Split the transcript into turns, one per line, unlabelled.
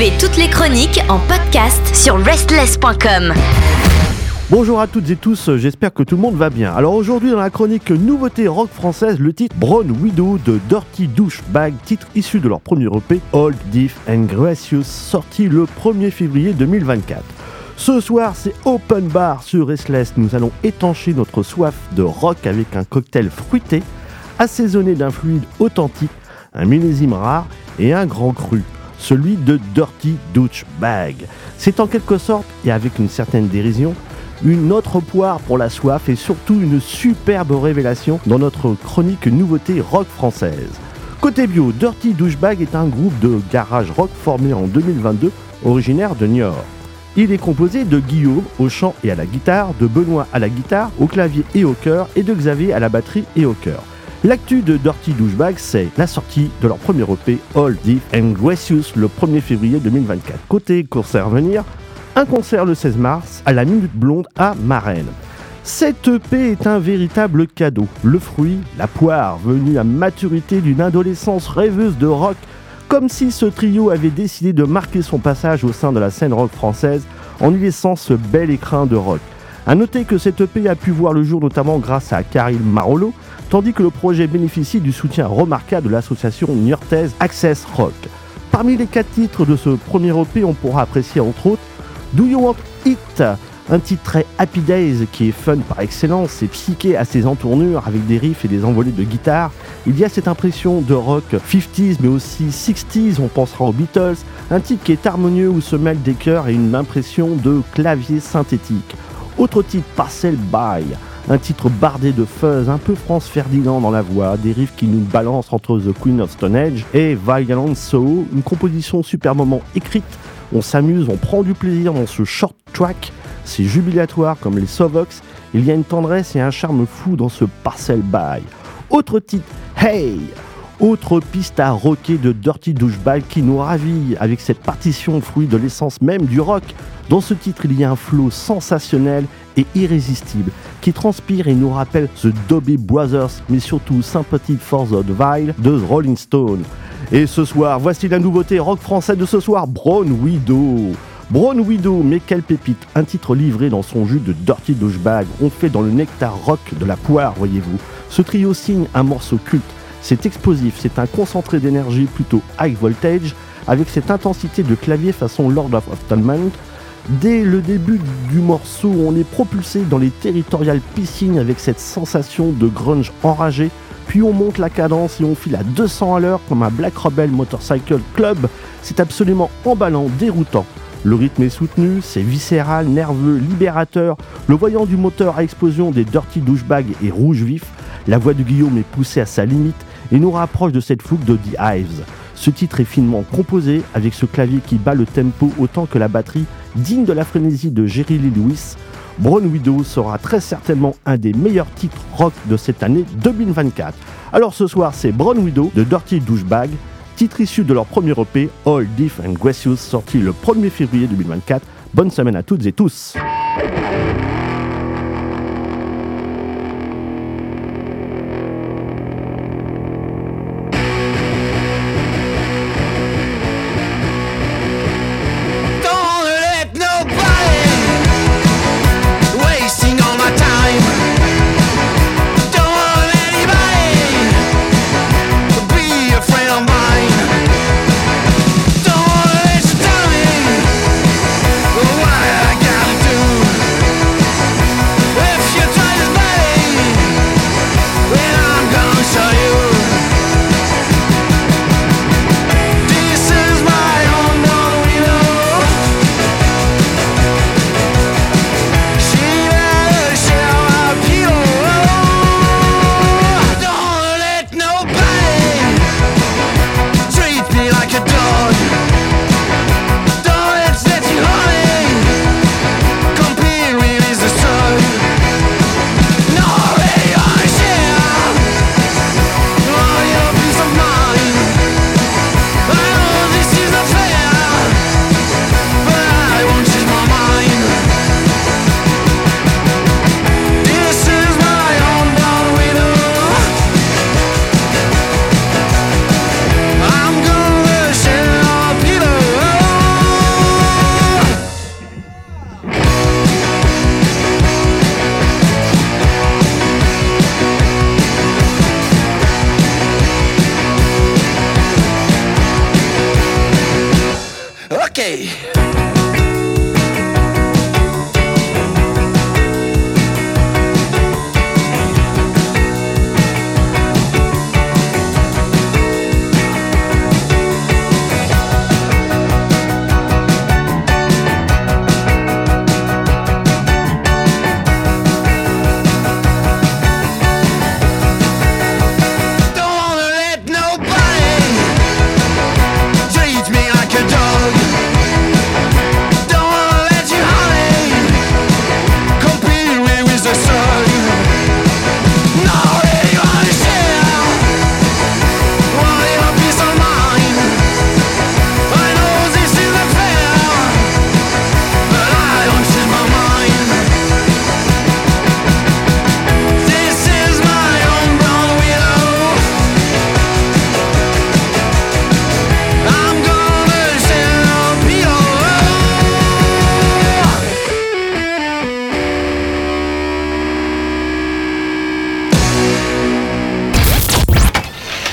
Toutes les chroniques en podcast sur restless.com.
Bonjour à toutes et tous, j'espère que tout le monde va bien. Alors aujourd'hui dans la chronique nouveauté rock française, le titre Brown Widow de Dirty Douchebag, titre issu de leur premier EP Old, Diff and Gracious, sorti le 1er février 2024. Ce soir, c'est Open Bar sur Restless. Nous allons étancher notre soif de rock avec un cocktail fruité, assaisonné d'un fluide authentique, un millésime rare et un grand cru, celui de Dirty Douchebag. C'est en quelque sorte, et avec une certaine dérision, une autre poire pour la soif et surtout une superbe révélation dans notre chronique nouveauté rock française. Côté bio, Dirty Douchebag est un groupe de garage rock formé en 2022, originaire de Niort. Il est composé de Guillaume au chant et à la guitare, de Benoît à la guitare, au clavier et au chœur, et de Xavier à la batterie et au chœur. L'actu de Dirty Douchebag, c'est la sortie de leur premier EP All Deep and Gracious le 1er février 2024. Côté concert à venir, un concert le 16 mars à la Minute Blonde à Marennes. Cette EP est un véritable cadeau, le fruit, la poire, venue à maturité d'une adolescence rêveuse de rock comme si ce trio avait décidé de marquer son passage au sein de la scène rock française en y laissant ce bel écrin de rock. A noter que cette EP a pu voir le jour notamment grâce à Karil Marolo, tandis que le projet bénéficie du soutien remarquable de l'association niortaise Access Rock. Parmi les quatre titres de ce premier EP, on pourra apprécier entre autres Do You Want It? Un titre très Happy Days qui est fun par excellence et psyché à ses entournures avec des riffs et des envolées de guitare. Il y a cette impression de rock 50s mais aussi 60s, on pensera aux Beatles. Un titre qui est harmonieux où se mêlent des chœurs et une impression de clavier synthétique. Autre titre, Parcel By. Un titre bardé de fuzz, un peu France Ferdinand dans la voix, des riffs qui nous balancent entre The Queen of Stone Age et Violent Soul, une composition superbement écrite. On s'amuse, on prend du plaisir dans ce short track c'est jubilatoire comme les Sovox, il y a une tendresse et un charme fou dans ce Parcel By. Autre titre, Hey autre piste à rocker de Dirty Douchebag qui nous ravit avec cette partition fruit de l'essence même du rock. Dans ce titre, il y a un flow sensationnel et irrésistible qui transpire et nous rappelle The Dobby Brothers, mais surtout Sympathy for the Vile de Rolling Stone. Et ce soir, voici la nouveauté rock français de ce soir, Brown Widow. Brown Widow, mais quelle pépite? Un titre livré dans son jus de Dirty Douchebag, on fait dans le nectar rock de la poire, voyez-vous. Ce trio signe un morceau culte. C'est explosif, c'est un concentré d'énergie plutôt high voltage, avec cette intensité de clavier façon Lord of Atonement. Dès le début du morceau, on est propulsé dans les territoriales piscines avec cette sensation de grunge enragé, puis on monte la cadence et on file à 200 à l'heure comme un Black Rebel Motorcycle Club. C'est absolument emballant, déroutant. Le rythme est soutenu, c'est viscéral, nerveux, libérateur. Le voyant du moteur à explosion des Dirty Douchebag est rouge vif. La voix de Guillaume est poussée à sa limite et nous rapproche de cette fougue de The Hives. Ce titre est finement composé avec ce clavier qui bat le tempo autant que la batterie, digne de la frénésie de Jerry Lee Lewis. Brown Widow sera très certainement un des meilleurs titres rock de cette année 2024. Alors ce soir, c'est Brown Widow de Dirty Douchebag titre issu de leur premier EP, All Diff and Gracious, sorti le 1er février 2024. Bonne semaine à toutes et tous.
Okay.